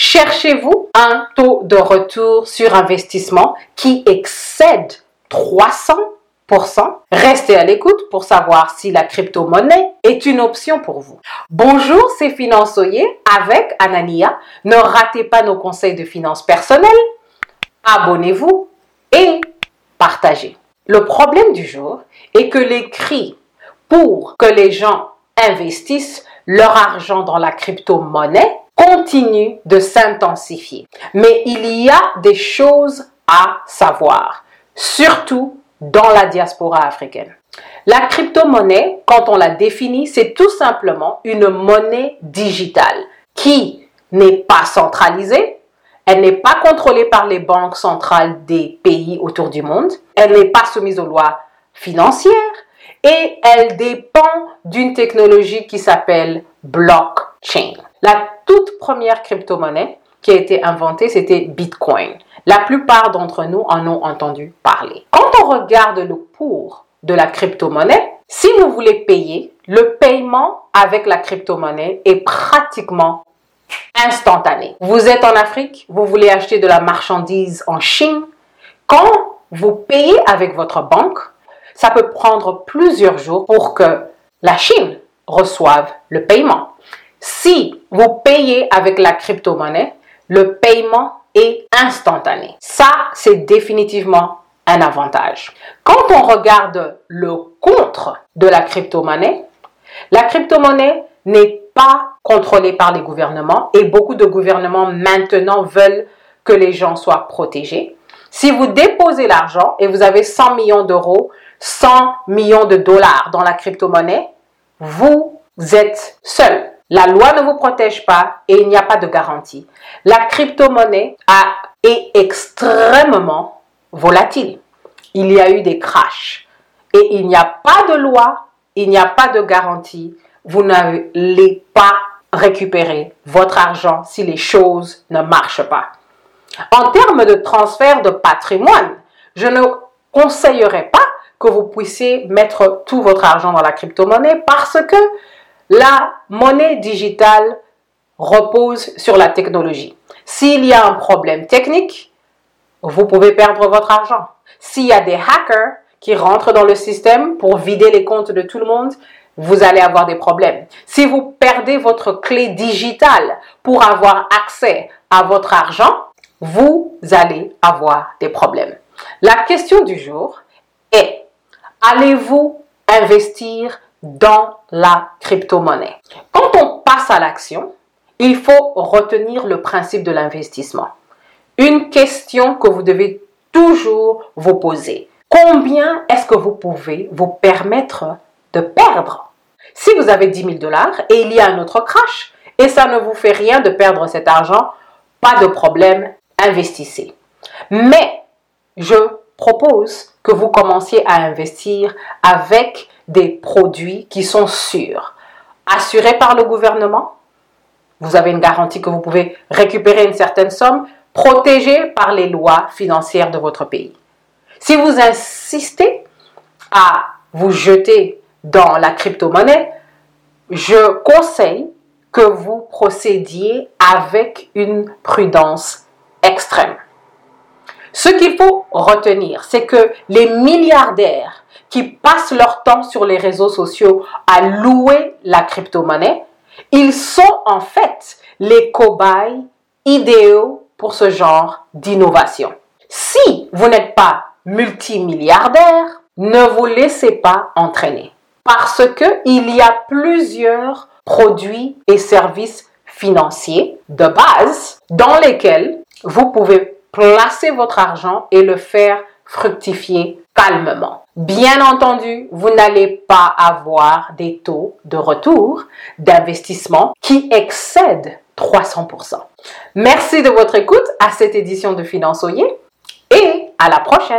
Cherchez-vous un taux de retour sur investissement qui excède 300% Restez à l'écoute pour savoir si la crypto-monnaie est une option pour vous. Bonjour, c'est Finançoyer avec Anania. Ne ratez pas nos conseils de finances personnelles. Abonnez-vous et partagez. Le problème du jour est que les cris pour que les gens investissent leur argent dans la crypto-monnaie continuent de s'intensifier. Mais il y a des choses à savoir, surtout dans la diaspora africaine. La crypto-monnaie, quand on la définit, c'est tout simplement une monnaie digitale qui n'est pas centralisée, elle n'est pas contrôlée par les banques centrales des pays autour du monde, elle n'est pas soumise aux lois financières et elle dépend d'une technologie qui s'appelle blockchain. La toute première crypto-monnaie qui a été inventée, c'était Bitcoin. La plupart d'entre nous en ont entendu parler. Quand on regarde le cours de la crypto-monnaie, si vous voulez payer, le paiement avec la crypto-monnaie est pratiquement instantané. Vous êtes en Afrique, vous voulez acheter de la marchandise en Chine. Quand vous payez avec votre banque, ça peut prendre plusieurs jours pour que la Chine reçoive le paiement. Si vous payez avec la crypto-monnaie, le paiement est instantané. Ça, c'est définitivement un avantage. Quand on regarde le contre de la crypto-monnaie, la crypto-monnaie n'est pas contrôlée par les gouvernements et beaucoup de gouvernements maintenant veulent que les gens soient protégés. Si vous déposez l'argent et vous avez 100 millions d'euros, 100 millions de dollars dans la crypto-monnaie, vous êtes seul. La loi ne vous protège pas et il n'y a pas de garantie. La crypto-monnaie est extrêmement volatile. Il y a eu des crashs et il n'y a pas de loi, il n'y a pas de garantie. Vous n'allez pas récupérer votre argent si les choses ne marchent pas. En termes de transfert de patrimoine, je ne conseillerais pas que vous puissiez mettre tout votre argent dans la crypto-monnaie parce que la monnaie digitale repose sur la technologie. S'il y a un problème technique, vous pouvez perdre votre argent. S'il y a des hackers qui rentrent dans le système pour vider les comptes de tout le monde, vous allez avoir des problèmes. Si vous perdez votre clé digitale pour avoir accès à votre argent, vous allez avoir des problèmes. La question du jour est, allez-vous investir dans la crypto-monnaie. Quand on passe à l'action, il faut retenir le principe de l'investissement. Une question que vous devez toujours vous poser. Combien est-ce que vous pouvez vous permettre de perdre? Si vous avez 10 000 dollars et il y a un autre crash et ça ne vous fait rien de perdre cet argent, pas de problème, investissez. Mais je propose que vous commenciez à investir avec des produits qui sont sûrs, assurés par le gouvernement. Vous avez une garantie que vous pouvez récupérer une certaine somme, protégés par les lois financières de votre pays. Si vous insistez à vous jeter dans la crypto-monnaie, je conseille que vous procédiez avec une prudence extrême. Ce qu'il faut retenir, c'est que les milliardaires qui passent leur temps sur les réseaux sociaux à louer la crypto-monnaie, ils sont en fait les cobayes idéaux pour ce genre d'innovation. Si vous n'êtes pas multimilliardaire, ne vous laissez pas entraîner parce que il y a plusieurs produits et services financiers de base dans lesquels vous pouvez placer votre argent et le faire fructifier calmement. Bien entendu, vous n'allez pas avoir des taux de retour d'investissement qui excèdent 300%. Merci de votre écoute à cette édition de Finançoyer et à la prochaine.